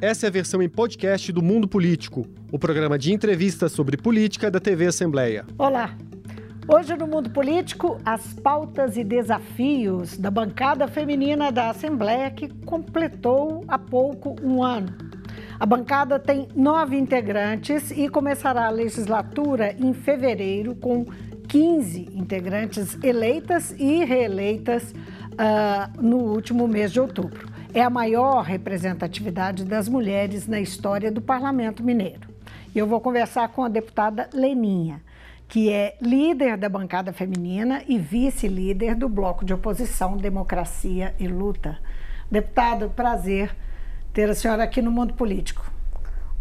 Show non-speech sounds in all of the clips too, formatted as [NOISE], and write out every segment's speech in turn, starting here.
Essa é a versão em podcast do Mundo Político, o programa de entrevistas sobre política da TV Assembleia. Olá! Hoje no Mundo Político, as pautas e desafios da bancada feminina da Assembleia que completou há pouco um ano. A bancada tem nove integrantes e começará a legislatura em fevereiro com 15 integrantes eleitas e reeleitas uh, no último mês de outubro é a maior representatividade das mulheres na história do Parlamento Mineiro. E eu vou conversar com a deputada Leninha, que é líder da bancada feminina e vice-líder do bloco de oposição Democracia e Luta. Deputado, prazer ter a senhora aqui no Mundo Político.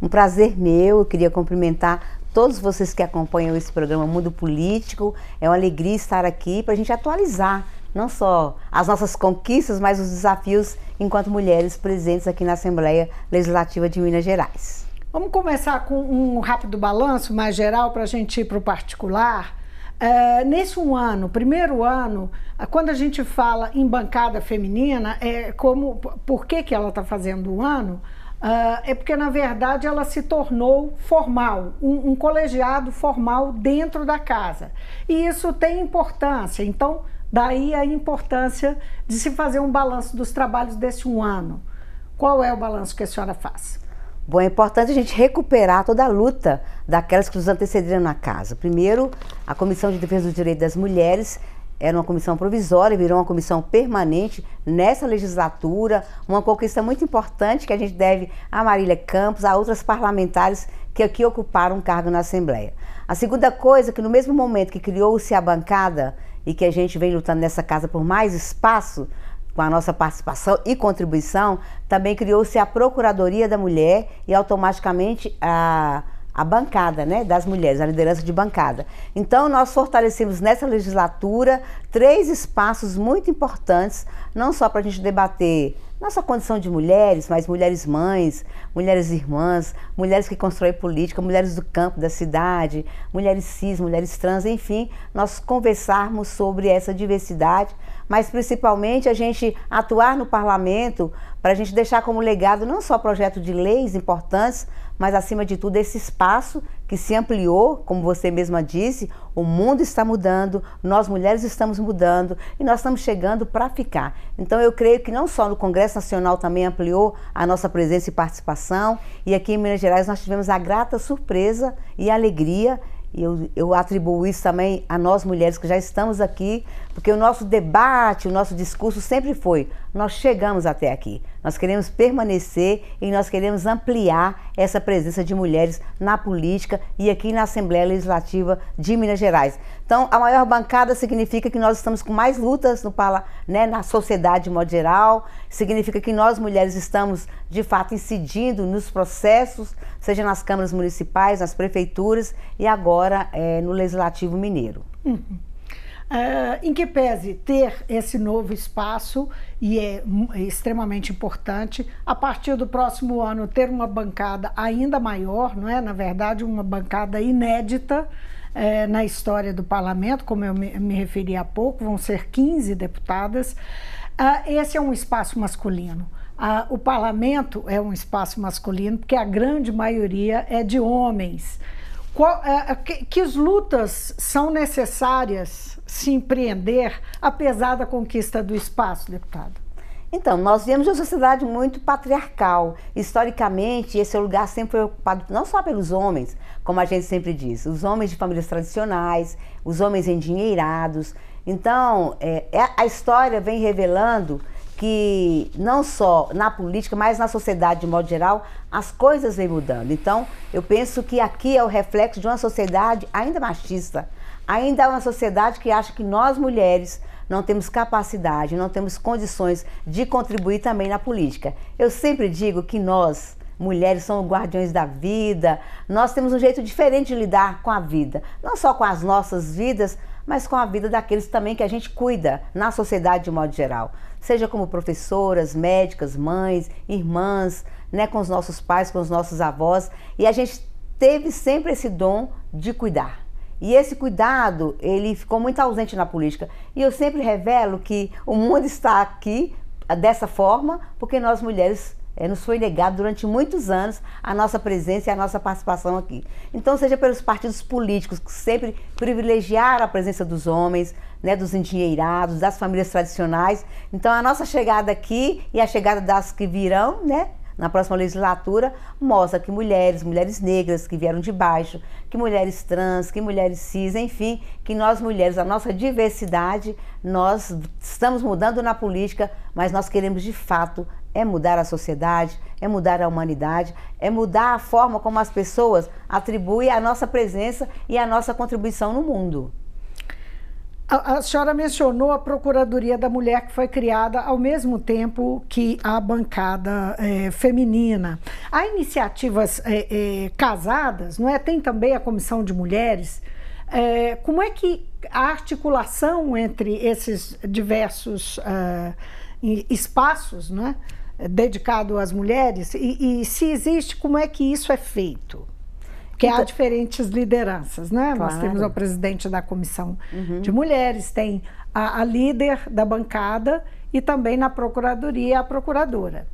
Um prazer meu, eu queria cumprimentar todos vocês que acompanham esse programa Mundo Político. É uma alegria estar aqui para a gente atualizar não só as nossas conquistas, mas os desafios enquanto mulheres presentes aqui na Assembleia Legislativa de Minas Gerais. Vamos começar com um rápido balanço mais geral para a gente ir para o particular. Uh, nesse um ano, primeiro ano, quando a gente fala em bancada feminina, é como por que, que ela está fazendo um ano? Uh, é porque, na verdade, ela se tornou formal, um, um colegiado formal dentro da casa. E isso tem importância. Então, Daí a importância de se fazer um balanço dos trabalhos desse um ano. Qual é o balanço que a senhora faz? Bom, é importante a gente recuperar toda a luta daquelas que nos antecederam na casa. Primeiro, a Comissão de Defesa dos Direitos das Mulheres era uma comissão provisória, virou uma comissão permanente nessa legislatura, uma conquista muito importante que a gente deve a Marília Campos, a outras parlamentares que aqui ocuparam um cargo na Assembleia. A segunda coisa, que no mesmo momento que criou-se a bancada e que a gente vem lutando nessa casa por mais espaço, com a nossa participação e contribuição, também criou-se a Procuradoria da Mulher e automaticamente a, a bancada né, das mulheres, a liderança de bancada. Então, nós fortalecemos nessa legislatura três espaços muito importantes, não só para a gente debater nossa condição de mulheres, mas mulheres mães, mulheres irmãs, mulheres que constroem política, mulheres do campo, da cidade, mulheres cis, mulheres trans, enfim, nós conversarmos sobre essa diversidade, mas principalmente a gente atuar no parlamento para a gente deixar como legado não só projeto de leis importantes, mas acima de tudo esse espaço que se ampliou, como você mesma disse, o mundo está mudando, nós mulheres estamos mudando e nós estamos chegando para ficar. Então eu creio que não só no Congresso Nacional também ampliou a nossa presença e participação, e aqui em Minas Gerais nós tivemos a grata surpresa e alegria e eu, eu atribuo isso também a nós mulheres que já estamos aqui, porque o nosso debate, o nosso discurso sempre foi: nós chegamos até aqui, nós queremos permanecer e nós queremos ampliar essa presença de mulheres na política e aqui na Assembleia Legislativa de Minas Gerais. Então, a maior bancada significa que nós estamos com mais lutas no, né, na sociedade de modo geral, significa que nós mulheres estamos de fato incidindo nos processos, seja nas câmaras municipais, nas prefeituras e agora é, no Legislativo Mineiro. Uhum. Uh, em que pese ter esse novo espaço, e é, é extremamente importante, a partir do próximo ano ter uma bancada ainda maior, não é? Na verdade, uma bancada inédita é, na história do parlamento, como eu me, me, referi há pouco, vão ser 15 deputadas. Uh, esse é um espaço masculino. Uh, o parlamento é um espaço masculino porque a grande maioria é de homens. Qual, uh, que, que lutas são necessárias se empreender, apesar da conquista do espaço, deputado? Então, nós vemos uma sociedade muito patriarcal. Historicamente, esse lugar sempre foi ocupado não só pelos homens, como a gente sempre diz, os homens de famílias tradicionais, os homens endinheirados. Então, é, é a história vem revelando que não só na política, mas na sociedade de modo geral, as coisas vêm mudando. Então, eu penso que aqui é o reflexo de uma sociedade ainda machista, Ainda há uma sociedade que acha que nós mulheres não temos capacidade, não temos condições de contribuir também na política. Eu sempre digo que nós, mulheres, somos guardiões da vida, nós temos um jeito diferente de lidar com a vida, não só com as nossas vidas, mas com a vida daqueles também que a gente cuida na sociedade de modo geral. Seja como professoras, médicas, mães, irmãs, né, com os nossos pais, com os nossos avós, e a gente teve sempre esse dom de cuidar e esse cuidado, ele ficou muito ausente na política. E eu sempre revelo que o mundo está aqui dessa forma porque nós mulheres é, nos foi negado durante muitos anos a nossa presença e a nossa participação aqui. Então, seja pelos partidos políticos que sempre privilegiaram a presença dos homens, né, dos endinheirados, das famílias tradicionais. Então, a nossa chegada aqui e a chegada das que virão, né, na próxima legislatura, mostra que mulheres, mulheres negras que vieram de baixo, que mulheres trans, que mulheres cis, enfim, que nós mulheres, a nossa diversidade, nós estamos mudando na política, mas nós queremos de fato é mudar a sociedade, é mudar a humanidade, é mudar a forma como as pessoas atribuem a nossa presença e a nossa contribuição no mundo. A, a, senhora mencionou a Procuradoria da Mulher, que foi criada ao mesmo tempo que a bancada é, feminina. Há iniciativas é, é, casadas, não é? Tem também a Comissão de Mulheres. É, como é que a articulação entre esses diversos uh, espaços, não é? dedicado às mulheres, e, e se existe, como é que isso é feito? Porque então, há diferentes lideranças, né? Claro. Nós temos o presidente da comissão uhum. de mulheres, tem a, a, líder da bancada e também na procuradoria a procuradora.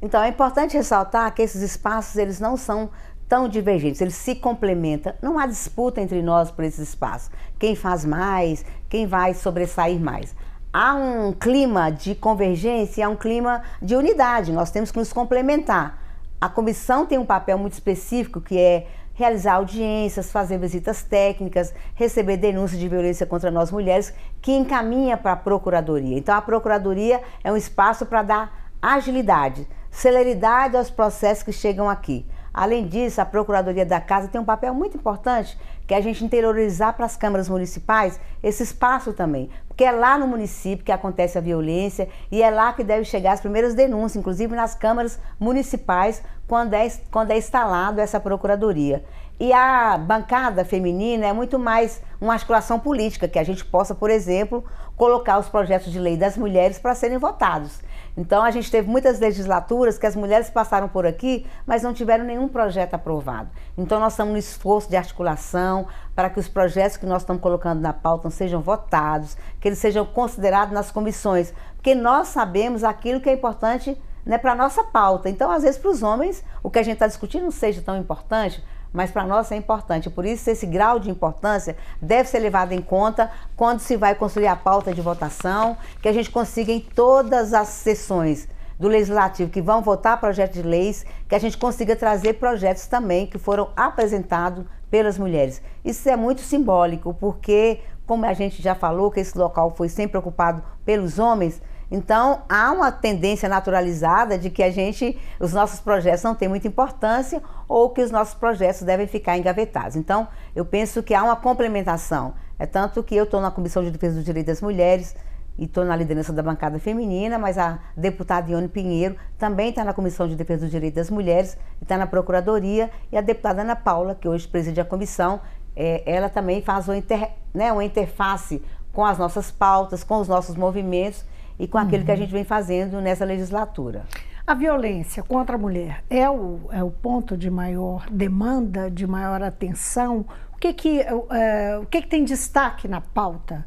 Então é importante ressaltar que esses espaços eles não são tão divergentes, eles se complementam. Não há disputa entre nós por esses espaços. Quem faz mais, quem vai sobressair mais. Há um clima de convergência, há um clima de unidade. Nós temos que nos complementar. A comissão tem um papel muito específico que é realizar audiências, fazer visitas técnicas, receber denúncias de violência contra nós mulheres, que encaminha para a Procuradoria. Então, a Procuradoria é um espaço para dar agilidade, celeridade aos processos que chegam aqui. Além disso, a Procuradoria da Casa tem um papel muito importante, que é a gente interiorizar para as câmaras municipais esse espaço também. Porque é lá no município que acontece a violência e é lá que deve chegar as primeiras denúncias, inclusive nas câmaras municipais, quando é, quando é instalado essa Procuradoria. E a bancada feminina é muito mais uma articulação política, que a gente possa, por exemplo, colocar os projetos de lei das mulheres para serem votados. Então a gente teve muitas legislaturas que as mulheres passaram por aqui, mas não tiveram nenhum projeto aprovado. Então nós estamos no esforço de articulação para que os projetos que nós estamos colocando na pauta sejam votados, que eles sejam considerados nas comissões, porque nós sabemos aquilo que é importante né, para a nossa pauta. Então, às vezes, para os homens, o que a gente está discutindo não seja tão importante, mas para nós é importante. Por isso, esse grau de importância deve ser levado em conta quando se vai construir a pauta de votação, que a gente consiga em todas as sessões do Legislativo que vão votar projetos de leis, que a gente consiga trazer projetos também que foram apresentados pelas mulheres. Isso é muito simbólico, porque, como a gente já falou, que esse local foi sempre ocupado pelos homens, então, há uma tendência naturalizada de que a gente, os nossos projetos não têm muita importância ou que os nossos projetos devem ficar engavetados. Então, eu penso que há uma complementação. É tanto que eu estou na Comissão de Defesa dos Direitos das Mulheres e estou na liderança da bancada feminina, mas a deputada Ione Pinheiro também está na Comissão de Defesa dos Direitos das Mulheres está na Procuradoria, e a deputada Ana Paula, que hoje preside a comissão, é, ela também faz uma, inter, né, uma interface com as nossas pautas, com os nossos movimentos e com aquilo uhum. que a uhum. gente vem fazendo nessa legislatura. A violência contra a mulher é o, é o ponto de maior demanda, de maior atenção? O que, que, é, o que, que tem destaque na pauta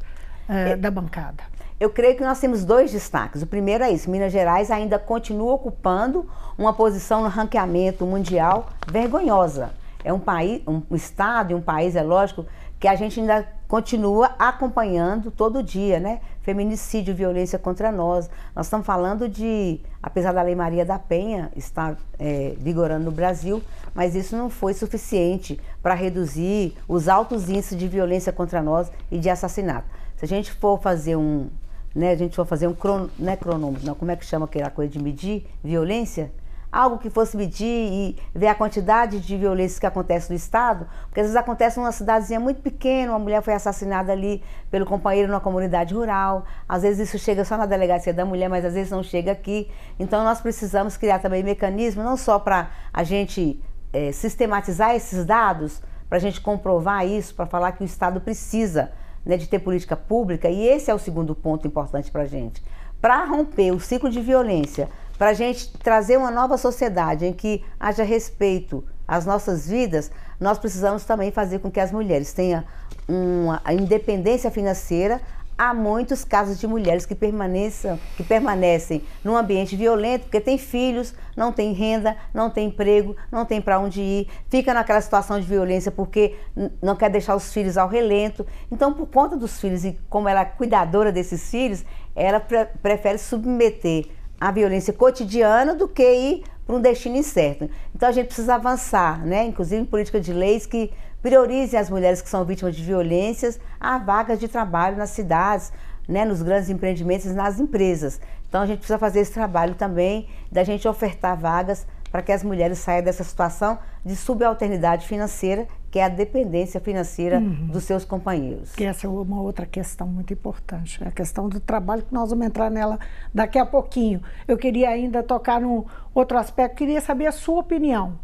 é, é, da bancada? Eu creio que nós temos dois destaques. O primeiro é isso: Minas Gerais ainda continua ocupando uma posição no ranqueamento mundial vergonhosa. É um país, um estado e um país, é lógico, que a gente ainda continua acompanhando todo dia, né? Feminicídio, violência contra nós. Nós estamos falando de, apesar da Lei Maria da Penha estar é, vigorando no Brasil, mas isso não foi suficiente para reduzir os altos índices de violência contra nós e de assassinato. Se a gente for fazer um, né, a gente for fazer um crono, não é cronômetro, não, como é que chama aquela coisa de medir violência? Algo que fosse medir e ver a quantidade de violências que acontece no Estado, porque às vezes acontece numa cidadezinha muito pequena, uma mulher foi assassinada ali pelo companheiro numa comunidade rural, às vezes isso chega só na delegacia da mulher, mas às vezes não chega aqui. Então nós precisamos criar também mecanismos, não só para a gente é, sistematizar esses dados, para a gente comprovar isso, para falar que o Estado precisa né, de ter política pública, e esse é o segundo ponto importante para a gente. Para romper o ciclo de violência, para a gente trazer uma nova sociedade em que haja respeito às nossas vidas, nós precisamos também fazer com que as mulheres tenham uma independência financeira, há muitos casos de mulheres que permaneçam, que permanecem num ambiente violento, porque tem filhos, não tem renda, não tem emprego, não tem para onde ir, fica naquela situação de violência porque não quer deixar os filhos ao relento. Então, por conta dos filhos e como ela é cuidadora desses filhos, ela pre prefere submeter a violência cotidiana do que ir para um destino incerto. Então a gente precisa avançar, né? inclusive em política de leis que priorizem as mulheres que são vítimas de violências a vagas de trabalho nas cidades, né? nos grandes empreendimentos, nas empresas. Então a gente precisa fazer esse trabalho também da gente ofertar vagas para que as mulheres saiam dessa situação de subalternidade financeira, que é a dependência financeira uhum. dos seus companheiros. Que essa é uma outra questão muito importante, a questão do trabalho, que nós vamos entrar nela daqui a pouquinho. Eu queria ainda tocar num outro aspecto, queria saber a sua opinião.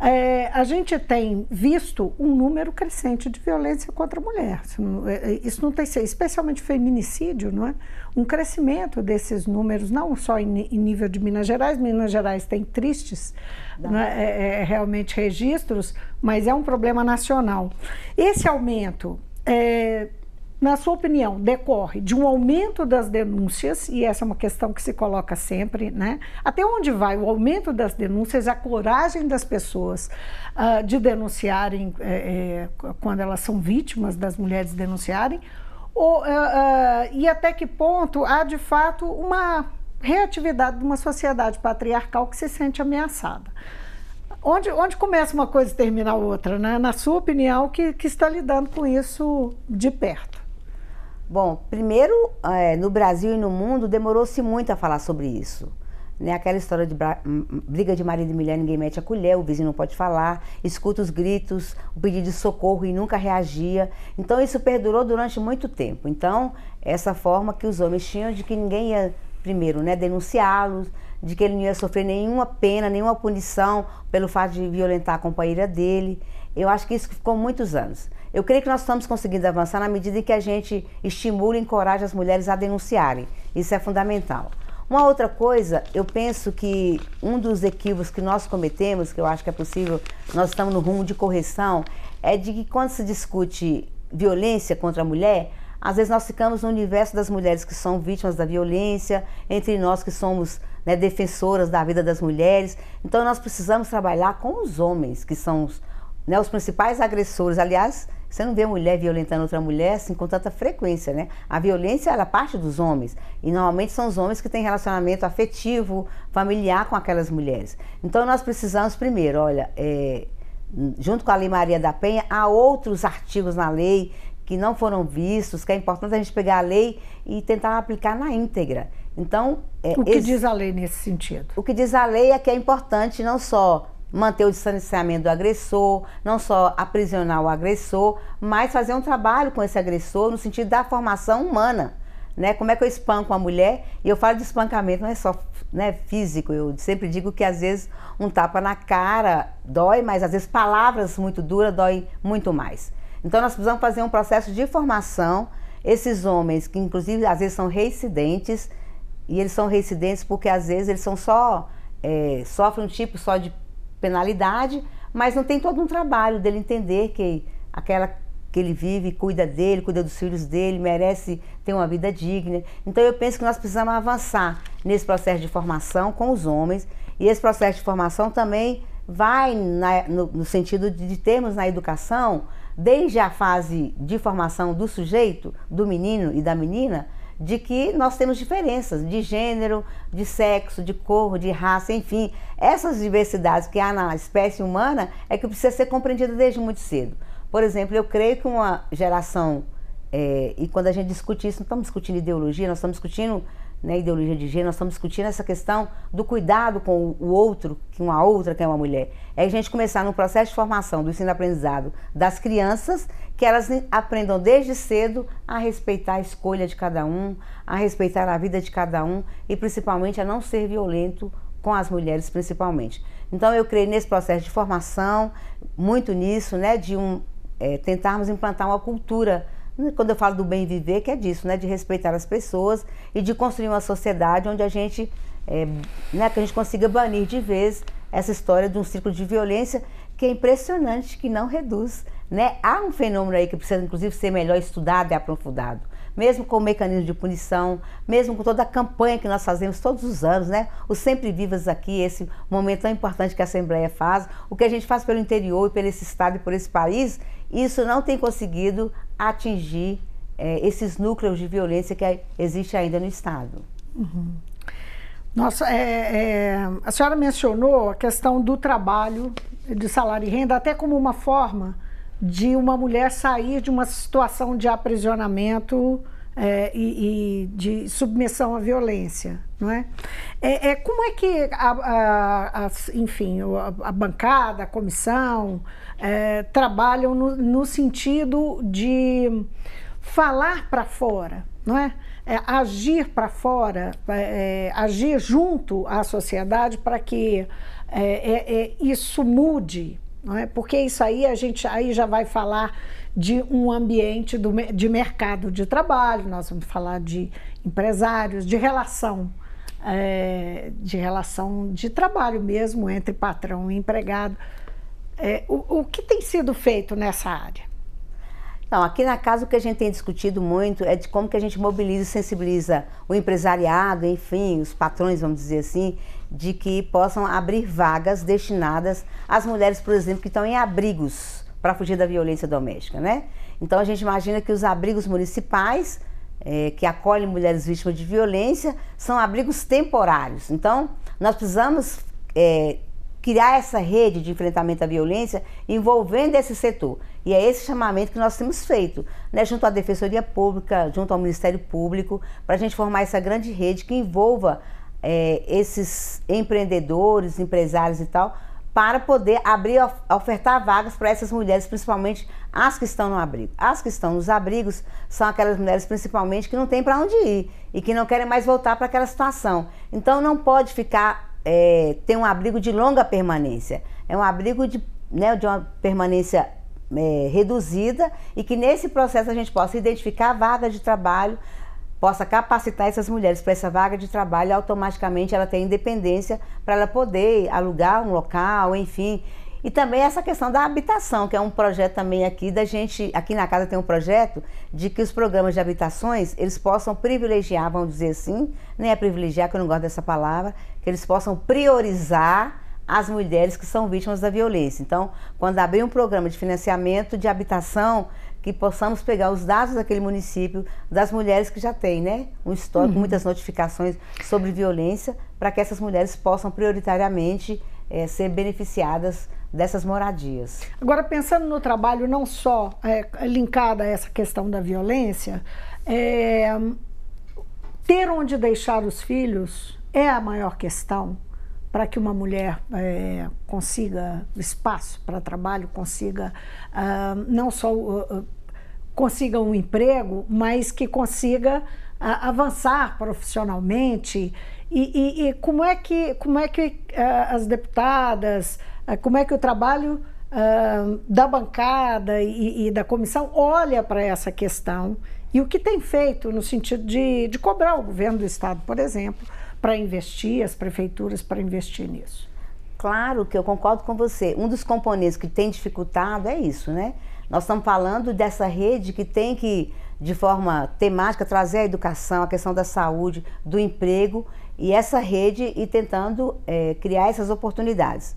É, a gente tem visto um número crescente de violência contra a mulher. Isso não, é, é, tem sido, especialmente feminicídio, não é? Um crescimento desses números, não só em, em nível de Minas Gerais, Minas Gerais tem tristes é? É, é, realmente registros, mas é um problema nacional. Esse aumento na sua opinião, decorre de um aumento das denúncias, e essa é uma questão que se coloca sempre, né? Até onde vai o aumento das denúncias, a coragem das pessoas uh, de denunciarem é, é, quando elas são vítimas das mulheres denunciarem, ou, uh, uh, e até que ponto há de fato uma reatividade de uma sociedade patriarcal que se sente ameaçada. Onde, onde começa uma coisa e termina a outra, né? Na sua opinião, que, que está lidando com isso de perto? Bom, primeiro, é, no Brasil e no mundo, demorou-se muito a falar sobre isso. Né? Aquela história de briga de marido e mulher, ninguém mete a colher, o vizinho não pode falar, escuta os gritos, o pedido de socorro e nunca reagia. Então, isso perdurou durante muito tempo. Então, essa forma que os homens tinham de que ninguém ia, primeiro, né, denunciá-los, de que ele não ia sofrer nenhuma pena, nenhuma punição pelo fato de violentar a companheira dele. Eu acho que isso ficou muitos anos. Eu creio que nós estamos conseguindo avançar na medida em que a gente estimula e encoraja as mulheres a denunciarem. Isso é fundamental. Uma outra coisa, eu penso que um dos equívocos que nós cometemos, que eu acho que é possível, nós estamos no rumo de correção, é de que quando se discute violência contra a mulher, às vezes nós ficamos no universo das mulheres que são vítimas da violência, entre nós que somos né, defensoras da vida das mulheres. Então nós precisamos trabalhar com os homens, que são os, né, os principais agressores. Aliás, você não vê mulher violentando outra mulher assim com tanta frequência, né? A violência ela parte dos homens e normalmente são os homens que têm relacionamento afetivo, familiar com aquelas mulheres. Então nós precisamos primeiro, olha, é, junto com a Lei Maria da Penha, há outros artigos na lei que não foram vistos, que é importante a gente pegar a lei e tentar aplicar na íntegra. Então, é, o que esse, diz a lei nesse sentido? O que diz a lei é que é importante não só manter o distanciamento do agressor, não só aprisionar o agressor, mas fazer um trabalho com esse agressor no sentido da formação humana. Né? Como é que eu espanco a mulher? E eu falo de espancamento, não é só né, físico. Eu sempre digo que às vezes um tapa na cara dói, mas às vezes palavras muito duras dói muito mais. Então nós precisamos fazer um processo de formação. Esses homens, que inclusive às vezes são reincidentes, e eles são reincidentes porque às vezes eles são só é, sofrem um tipo só de penalidade, mas não tem todo um trabalho dele entender que aquela que ele vive, cuida dele, cuida dos filhos dele, merece ter uma vida digna. Então eu penso que nós precisamos avançar nesse processo de formação com os homens e esse processo de formação também vai na, no, no, sentido de, de termos na educação, desde a fase de formação do sujeito, do menino e da menina, de que nós temos diferenças de gênero, de sexo, de cor, de raça, enfim. Essas diversidades que há na espécie humana é que precisa ser compreendida desde muito cedo. Por exemplo, eu creio que uma geração, é, e quando a gente discute isso, não estamos discutindo ideologia, nós estamos discutindo né, ideologia de gênero, nós estamos discutindo essa questão do cuidado com o outro, que uma outra que é uma mulher. É a gente começar no processo de formação do ensino-aprendizado das crianças, que elas aprendam desde cedo a respeitar a escolha de cada um, a respeitar a vida de cada um e principalmente a não ser violento com as mulheres principalmente. Então eu creio nesse processo de formação, muito nisso, né, de um, é, tentarmos implantar uma cultura quando eu falo do bem viver, que é disso, né? De respeitar as pessoas e de construir uma sociedade onde a gente, é, né, que a gente consiga banir de vez essa história de um ciclo de violência que é impressionante, que não reduz, né? Há um fenômeno aí que precisa, inclusive, ser melhor estudado e aprofundado. mesmo com o mecanismo de punição, mesmo com toda a campanha que nós fazemos todos os anos, né? Os Sempre Vivas aqui, esse momento tão importante que a Assembleia faz, o que a gente faz pelo interior e pelo esse estado e por esse país, isso não tem conseguido atingir é, esses núcleos de violência que existe ainda no estado. Uhum. Nossa, é, é, a senhora mencionou a questão do trabalho de salário e renda até como uma forma de uma mulher sair de uma situação de aprisionamento é, e, e, de submissão à violência, não é? é, é como é que, a, a, a enfim, a, a, bancada, a comissão é, trabalham no, no sentido de falar para fora, não é? é, agir para fora, é, é, agir junto à sociedade para que é, é, é, isso mude, não é? Porque isso aí a gente aí já vai falar de um ambiente do, de mercado de trabalho, nós vamos falar de empresários, de relação. de relação de trabalho mesmo entre patrão e empregado. O, o que tem sido feito nessa área? Então, aqui na casa o que a gente tem discutido muito é de como que a gente mobiliza e sensibiliza o empresariado, enfim, os patrões, vamos dizer assim, de que possam abrir vagas destinadas às mulheres, por exemplo, que estão em abrigos para fugir da violência doméstica, né? Então a gente imagina que os abrigos municipais é, que acolhem mulheres vítimas de violência são abrigos temporários. Então nós precisamos é, criar essa rede de enfrentamento à violência envolvendo esse setor. E é esse chamamento que nós temos feito, né, junto à Defensoria Pública, junto ao Ministério Público, para a gente formar essa grande rede que envolva é, esses empreendedores, empresários e tal, para poder abrir, ofertar vagas para essas mulheres, principalmente as que estão no abrigo. As que estão nos abrigos são aquelas mulheres, principalmente, que não têm para onde ir e que não querem mais voltar para aquela situação. Então, não pode ficar é, ter um abrigo de longa permanência. É um abrigo de, né, de uma permanência é, reduzida e que nesse processo a gente possa identificar vagas de trabalho, possa capacitar essas mulheres para essa vaga de trabalho, automaticamente ela tem independência para ela poder alugar um local, enfim, e também essa questão da habitação, que é um projeto também aqui da gente, aqui na casa tem um projeto de que os programas de habitações, eles possam privilegiar, vamos dizer assim, nem é privilegiar, que eu não gosto dessa palavra, que eles possam priorizar as mulheres que são vítimas da violência. Então, quando abrir um programa de financiamento de habitação, que possamos pegar os dados daquele município, das mulheres que já têm, né? Um histórico, uhum. muitas notificações sobre violência, para que essas mulheres possam prioritariamente é, ser beneficiadas dessas moradias. Agora, pensando no trabalho não só é, linkado a essa questão da violência, é, ter onde deixar os filhos é a maior questão para que uma mulher é, consiga espaço para trabalho, consiga uh, não só uh, consiga um emprego, mas que consiga uh, avançar profissionalmente. E, e, e, como é que, como é que as deputadas como é que o trabalho uh, da bancada e, e, da comissão olha para essa questão e o que tem feito no sentido de, de cobrar o governo do Estado, por exemplo, para investir, as prefeituras para investir nisso. Claro que eu concordo com você. Um dos componentes que tem dificultado é isso, né? Nós estamos falando dessa rede que tem que, de forma temática, trazer a educação, a questão da saúde, do emprego e essa rede e tentando é, criar essas oportunidades.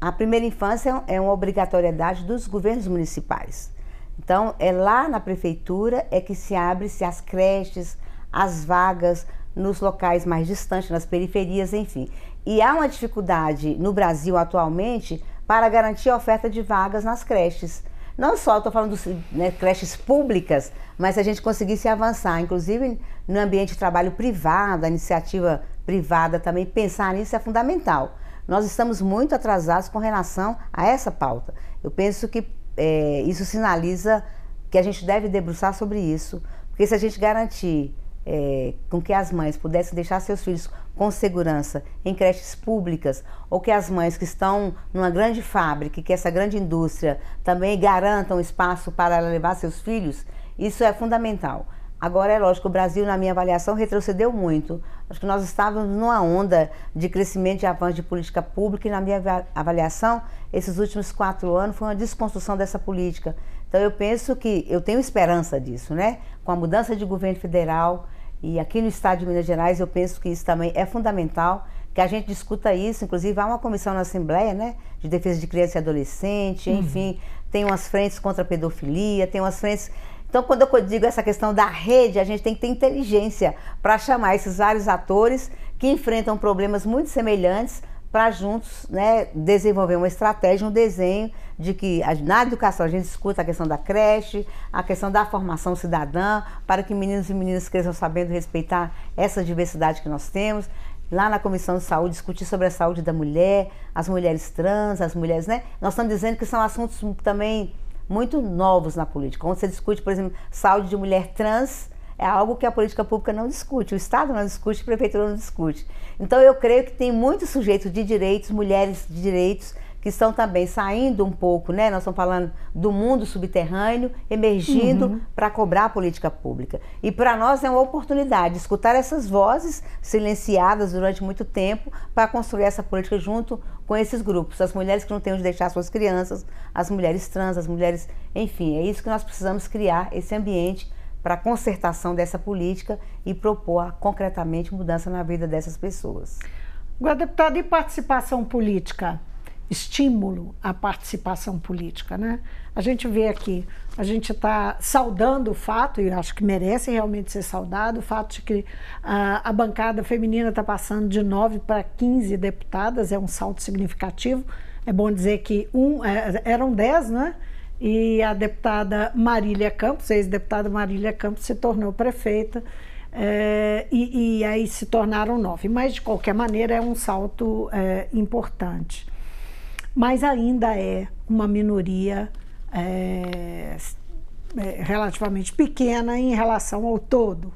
A primeira infância é uma obrigatoriedade dos governos municipais. Então, é lá na prefeitura é que se abre-se as creches, as vagas nos locais mais distantes, nas periferias, enfim. E há uma dificuldade no Brasil atualmente para garantir a oferta de vagas nas creches. Não só estou falando de né, creches públicas, mas se a gente conseguisse avançar, inclusive no ambiente de trabalho privado, a iniciativa privada também, pensar nisso é fundamental nós estamos muito atrasados com relação a essa pauta. Eu penso que é, isso sinaliza que a gente deve debruçar sobre isso, porque se a gente garantir é, com que as mães pudessem deixar seus filhos com segurança em creches públicas, ou que as mães que estão numa grande fábrica, que essa grande indústria também garantam espaço para levar seus filhos, isso é fundamental. Agora, é lógico, o Brasil, na minha avaliação, retrocedeu muito. Acho que nós estávamos numa onda de crescimento e avanço de política pública e, na minha avaliação, esses últimos quatro anos foi uma desconstrução dessa política, Então eu penso que eu tenho esperança disso, né? Com a mudança de governo federal e aqui no estado de Minas Gerais eu penso que isso também é fundamental que a gente discuta isso, inclusive há uma comissão na Assembleia, né, de defesa de criança e adolescente, uhum. enfim, tem umas frentes contra a pedofilia, tem umas frentes então, quando eu digo essa questão da rede, a gente tem que ter inteligência para chamar esses vários atores que enfrentam problemas muito semelhantes para juntos né, desenvolver uma estratégia, um desenho de que na educação a gente escuta a questão da creche, a questão da formação cidadã, para que meninos e meninas cresçam sabendo respeitar essa diversidade que nós temos. Lá na Comissão de Saúde, discutir sobre a saúde da mulher, as mulheres trans, as mulheres, né? Nós estamos dizendo que são assuntos também muito novos na política. Quando você discute, por exemplo, saúde de mulher trans, é algo que a política pública não discute, o Estado não discute, a prefeitura não discute. Então eu creio que tem muitos sujeitos de direitos, mulheres de direitos, que estão também saindo um pouco, né? Nós estamos falando do mundo subterrâneo, emergindo uhum. para cobrar a política pública. E para nós é uma oportunidade escutar essas vozes silenciadas durante muito tempo para construir essa política junto com esses grupos, as mulheres que não têm onde deixar suas crianças, as mulheres trans, as mulheres, enfim, é isso que nós precisamos criar esse ambiente para a concertação dessa política e propor concretamente mudança na vida dessas pessoas. Agora, deputada, e participação política? Estímulo à participação política, né? A gente vê aqui, a gente está saudando o fato, e acho que merece realmente ser saudado, o fato de que a, a bancada feminina está passando de 9 para 15 deputadas, é um salto significativo. É bom dizer que um, é, eram 10, né? E a deputada Marília Campos, ex-deputada Marília Campos, se tornou prefeita. É, e, e, aí se tornaram nove. Mas, de qualquer maneira, é um salto é, importante mas ainda é uma minoria é, relativamente pequena em relação ao todo.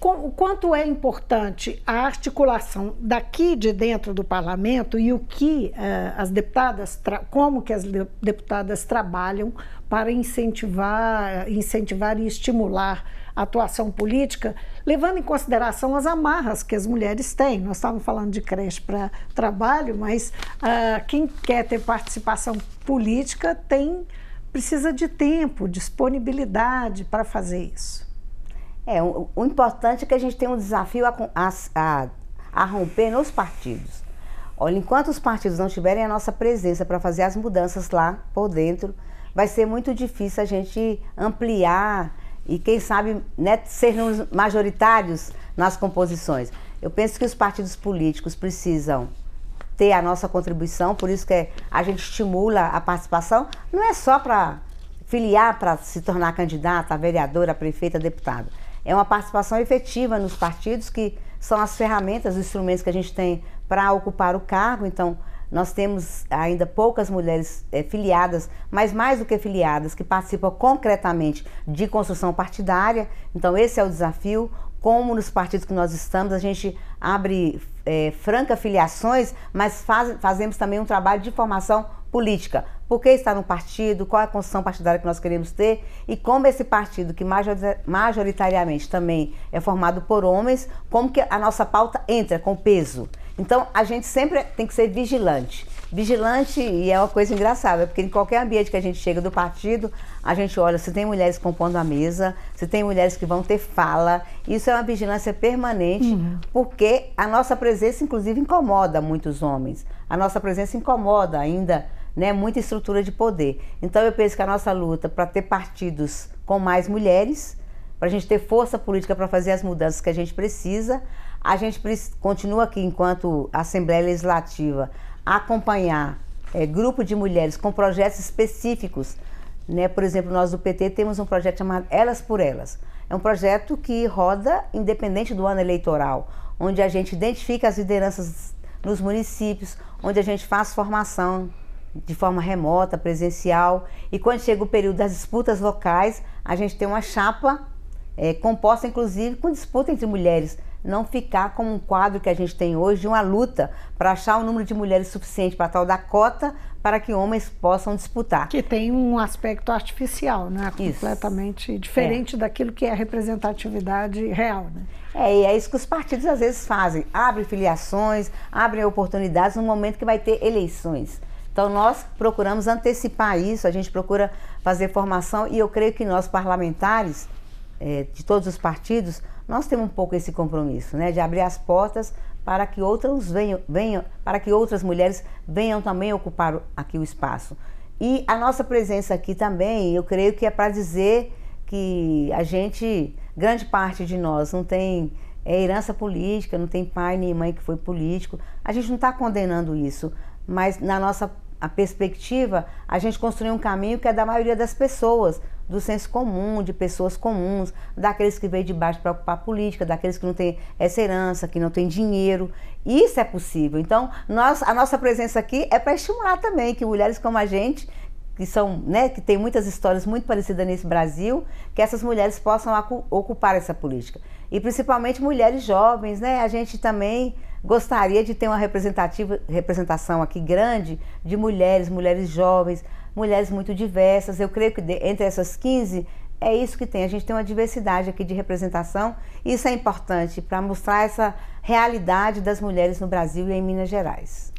O quanto é importante a articulação daqui de dentro do parlamento e o que é, as deputadas, como que as deputadas trabalham para incentivar, incentivar e estimular atuação política, levando em consideração as amarras que as mulheres têm. Nós estávamos falando de creche para trabalho, mas uh, quem quer ter participação política tem precisa de tempo, disponibilidade para fazer isso. É, o, o, importante é que a gente tem um desafio a, a, a romper nos partidos. Olha, enquanto os partidos não tiverem a nossa presença para fazer as mudanças lá por dentro, vai ser muito difícil a gente ampliar e quem sabe né, sermos majoritários nas composições. Eu penso que os partidos políticos precisam ter a nossa contribuição, por isso que a gente estimula a participação, não é só para filiar para se tornar candidata, a vereadora, a prefeita, a deputada. É uma participação efetiva nos partidos que são as ferramentas, os instrumentos que a gente tem para ocupar o cargo. Então, nós temos ainda poucas mulheres é, filiadas, mas mais do que filiadas, que participam concretamente de construção partidária. Então, esse é o desafio. Como nos partidos que nós estamos, a gente abre é, franca filiações, mas faz, fazemos também um trabalho de formação política. Por que está no partido, qual é a construção partidária que nós queremos ter e como esse partido, que majoritariamente também é formado por homens, como que a nossa pauta entra com peso. Então, a gente sempre tem que ser vigilante. Vigilante, e é uma coisa engraçada, porque em qualquer ambiente que a gente chega do partido, a gente olha se tem mulheres compondo a mesa, se tem mulheres que vão ter fala. Isso é uma vigilância permanente, uhum. porque a nossa presença, inclusive, incomoda muitos homens. A nossa presença incomoda ainda né, muita estrutura de poder. Então, eu penso que a nossa luta para ter partidos com mais mulheres, para a gente ter força política para fazer as mudanças que a gente precisa, a gente continua aqui, enquanto Assembleia Legislativa, a acompanhar é, grupo de mulheres com projetos específicos. Né? Por exemplo, nós do PT temos um projeto chamado Elas por Elas. É um projeto que roda independente do ano eleitoral, onde a gente identifica as lideranças nos municípios, onde a gente faz formação de forma remota, presencial. E quando chega o período das disputas locais, a gente tem uma chapa é, composta, inclusive, com disputa entre mulheres não ficar como um quadro que a gente tem hoje de uma luta para achar o número de mulheres suficiente para tal da cota para que homens possam disputar. Que tem um aspecto artificial, né? Isso. Completamente diferente é. daquilo que é a representatividade real, né? É, e é isso que os partidos às vezes fazem. Abrem filiações, abrem oportunidades no momento que vai ter eleições. Então nós procuramos antecipar isso, a gente procura fazer formação e eu creio que nós parlamentares é, de todos os partidos, nós temos um pouco esse compromisso, né, de abrir as portas para que outras venham, venham para que outras mulheres venham também ocupar aqui o espaço. E a nossa presença aqui também, eu creio que é para dizer que a gente, grande parte de nós, não tem é, herança política, não tem pai nem mãe que foi político. A gente não está condenando isso, mas na nossa a perspectiva, a gente construiu um caminho que é da maioria das pessoas, do senso comum, de pessoas comuns, daqueles que veio de baixo para ocupar política, daqueles que não têm essa herança, que não têm dinheiro. Isso é possível. Então, nós, a nossa presença aqui é para estimular também que mulheres como a gente, que são, né, que tem muitas histórias muito parecidas nesse Brasil, que essas mulheres possam ocupar essa política. E principalmente mulheres jovens, né? A gente também gostaria de ter uma representativa, representação aqui grande de mulheres, mulheres jovens, mulheres muito diversas. Eu creio que de, entre essas 15 é isso que tem. A gente tem uma diversidade aqui de representação. E isso é importante para mostrar essa realidade das mulheres no Brasil e em Minas Gerais.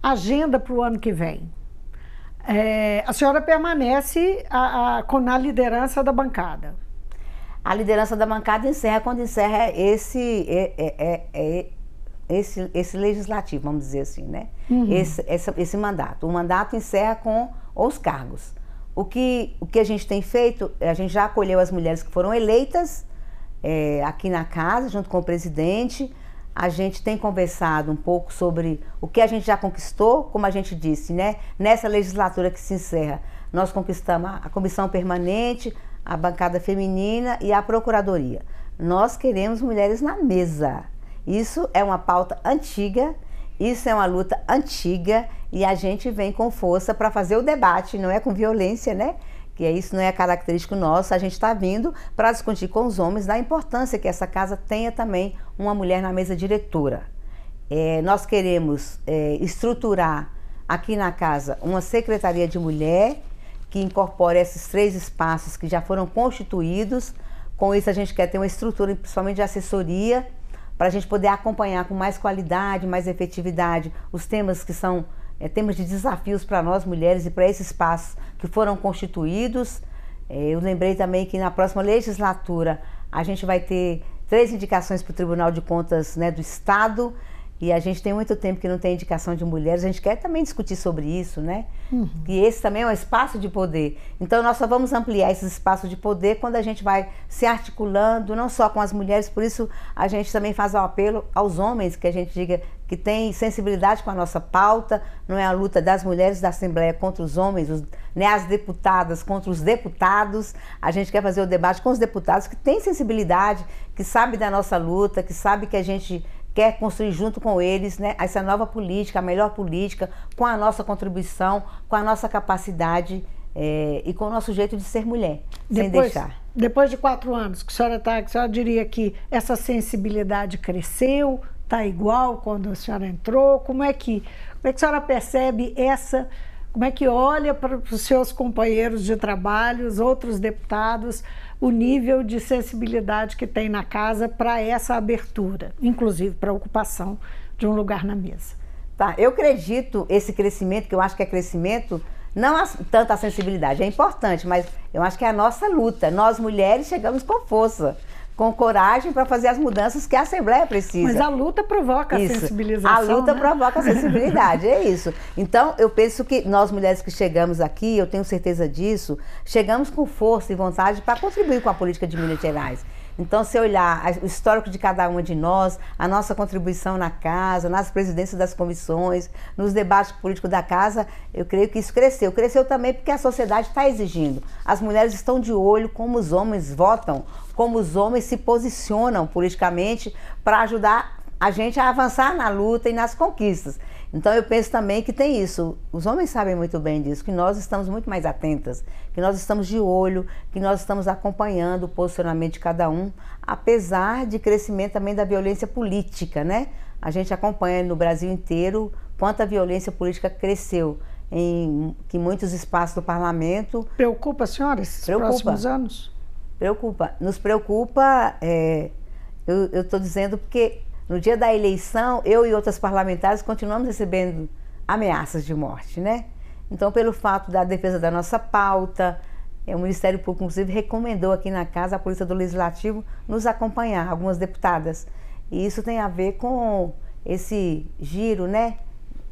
Agenda para o ano que vem. É, a senhora permanece a, a, com na liderança da bancada. A liderança da bancada encerra quando encerra esse, é, é, é, esse, esse legislativo, vamos dizer assim, né? Uhum. Esse, esse, esse mandato. O mandato encerra com os cargos. O que, o que a gente tem feito, a gente já acolheu as mulheres que foram eleitas é, aqui na casa, junto com o presidente. A gente tem conversado um pouco sobre o que a gente já conquistou, como a gente disse, né? Nessa legislatura que se encerra, nós conquistamos a comissão permanente, a bancada feminina e a procuradoria. Nós queremos mulheres na mesa. Isso é uma pauta antiga, isso é uma luta antiga e a gente vem com força para fazer o debate, não é com violência, né? Que isso não é característico nosso, a gente está vindo para discutir com os homens da importância que essa casa tenha também uma mulher na mesa diretora. É, nós queremos é, estruturar aqui na casa uma secretaria de mulher que incorpore esses três espaços que já foram constituídos. Com isso, a gente quer ter uma estrutura, principalmente de assessoria, para a gente poder acompanhar com mais qualidade, mais efetividade os temas que são é, temas de desafios para nós mulheres e para esses espaços que foram constituídos. É, eu lembrei também que na próxima legislatura a gente vai ter três indicações para o Tribunal de Contas né, do Estado e a gente tem muito tempo que não tem indicação de mulheres, a gente quer também discutir sobre isso, né? Uhum. Que esse também é um espaço de poder. Então nós só vamos ampliar esses espaços de poder quando a gente vai se articulando, não só com as mulheres, por isso a gente também faz o apelo aos homens, que a gente diga que tem sensibilidade com a nossa pauta, não é a luta das mulheres da Assembleia contra os homens, os, né, as deputadas contra os deputados. A gente quer fazer o debate com os deputados que têm sensibilidade, que sabem da nossa luta, que sabem que a gente quer construir junto com eles né, essa nova política, a melhor política, com a nossa contribuição, com a nossa capacidade é, e com o nosso jeito de ser mulher, depois, sem deixar. Depois de quatro anos que a senhora está, a senhora diria que essa sensibilidade cresceu, está igual quando a senhora entrou? Como é que, como é que a senhora percebe essa como é que olha para os seus companheiros de trabalho, os outros deputados, o nível de sensibilidade que tem na casa para essa abertura, inclusive para a ocupação de um lugar na mesa? Tá, eu acredito esse crescimento, que eu acho que é crescimento, não a, tanto a sensibilidade, é importante, mas eu acho que é a nossa luta. Nós mulheres chegamos com força com coragem para fazer as mudanças que a Assembleia precisa. Mas a luta provoca isso. a sensibilização. A luta né? provoca a [LAUGHS] sensibilidade, é isso. Então, eu penso que nós mulheres que chegamos aqui, eu tenho certeza disso, chegamos com força e vontade para contribuir com a política de Minas Gerais. Então, se olhar o histórico de cada uma de nós, a nossa contribuição na casa, nas presidências das comissões, nos debates políticos da casa, eu creio que isso cresceu. Cresceu também porque a sociedade está exigindo. As mulheres estão de olho como os homens votam, como os homens se posicionam politicamente para ajudar a gente a avançar na luta e nas conquistas. Então eu penso também que tem isso. Os homens sabem muito bem disso, que nós estamos muito mais atentas, que nós estamos de olho, que nós estamos acompanhando o posicionamento de cada um, apesar de crescimento também da violência política, né? A gente acompanha no Brasil inteiro quanto a violência política cresceu em que muitos espaços do parlamento. Preocupa a senhora esses preocupa, próximos anos? Preocupa. Nos preocupa, é, eu estou dizendo porque no dia da eleição, eu e outras parlamentares continuamos recebendo ameaças de morte, né? Então, pelo fato da defesa da nossa pauta, é, o Ministério Público, inclusive, recomendou aqui na casa a Polícia do Legislativo nos acompanhar, algumas deputadas. E isso tem a ver com esse giro né,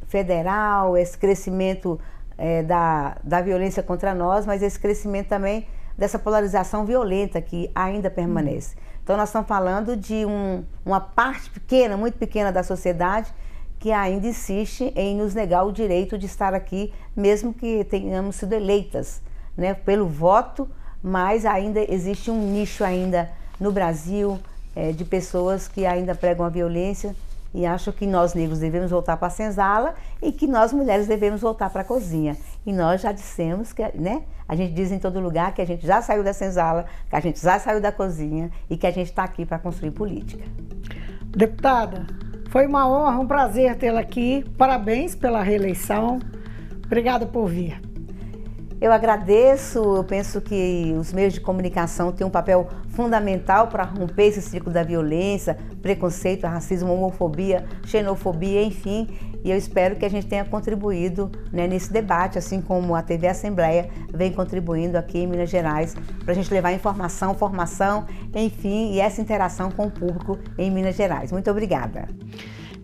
federal, esse crescimento é, da, da violência contra nós, mas esse crescimento também dessa polarização violenta que ainda permanece. Então, nós estamos falando de um, uma parte pequena, muito pequena da sociedade que ainda insiste em nos negar o direito de estar aqui, mesmo que tenhamos sido eleitas né, pelo voto, mas ainda existe um nicho ainda no Brasil é, de pessoas que ainda pregam a violência e acham que nós negros devemos voltar para a senzala e que nós mulheres devemos voltar para a cozinha. E nós já dissemos que, né? A gente diz em todo lugar que a gente já saiu da senzala, que a gente já saiu da cozinha e que a gente está aqui para construir política. Deputada, foi uma honra, um prazer tê-la aqui. Parabéns pela reeleição. Obrigada por vir. Eu agradeço, eu penso que os meios de comunicação têm um papel fundamental para romper esse ciclo da violência, preconceito, racismo, homofobia, xenofobia, enfim. E eu espero que a gente tenha contribuído né, nesse debate, assim como a TV Assembleia vem contribuindo aqui em Minas Gerais, para a gente levar informação, formação, enfim, e essa interação com o público em Minas Gerais. Muito obrigada.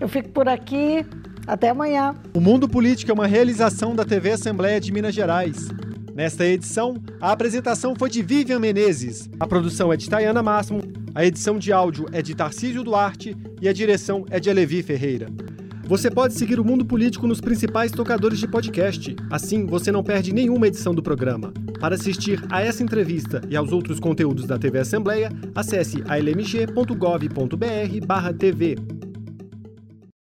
Eu fico por aqui. Até amanhã. O Mundo Político é uma realização da TV Assembleia de Minas Gerais. Nesta edição, a apresentação foi de Vivian Menezes, a produção é de Tayana Máximo, a edição de áudio é de Tarcísio Duarte e a direção é de Alevi Ferreira. Você pode seguir o Mundo Político nos principais tocadores de podcast. Assim, você não perde nenhuma edição do programa. Para assistir a essa entrevista e aos outros conteúdos da TV Assembleia, acesse almg.gov.br/tv.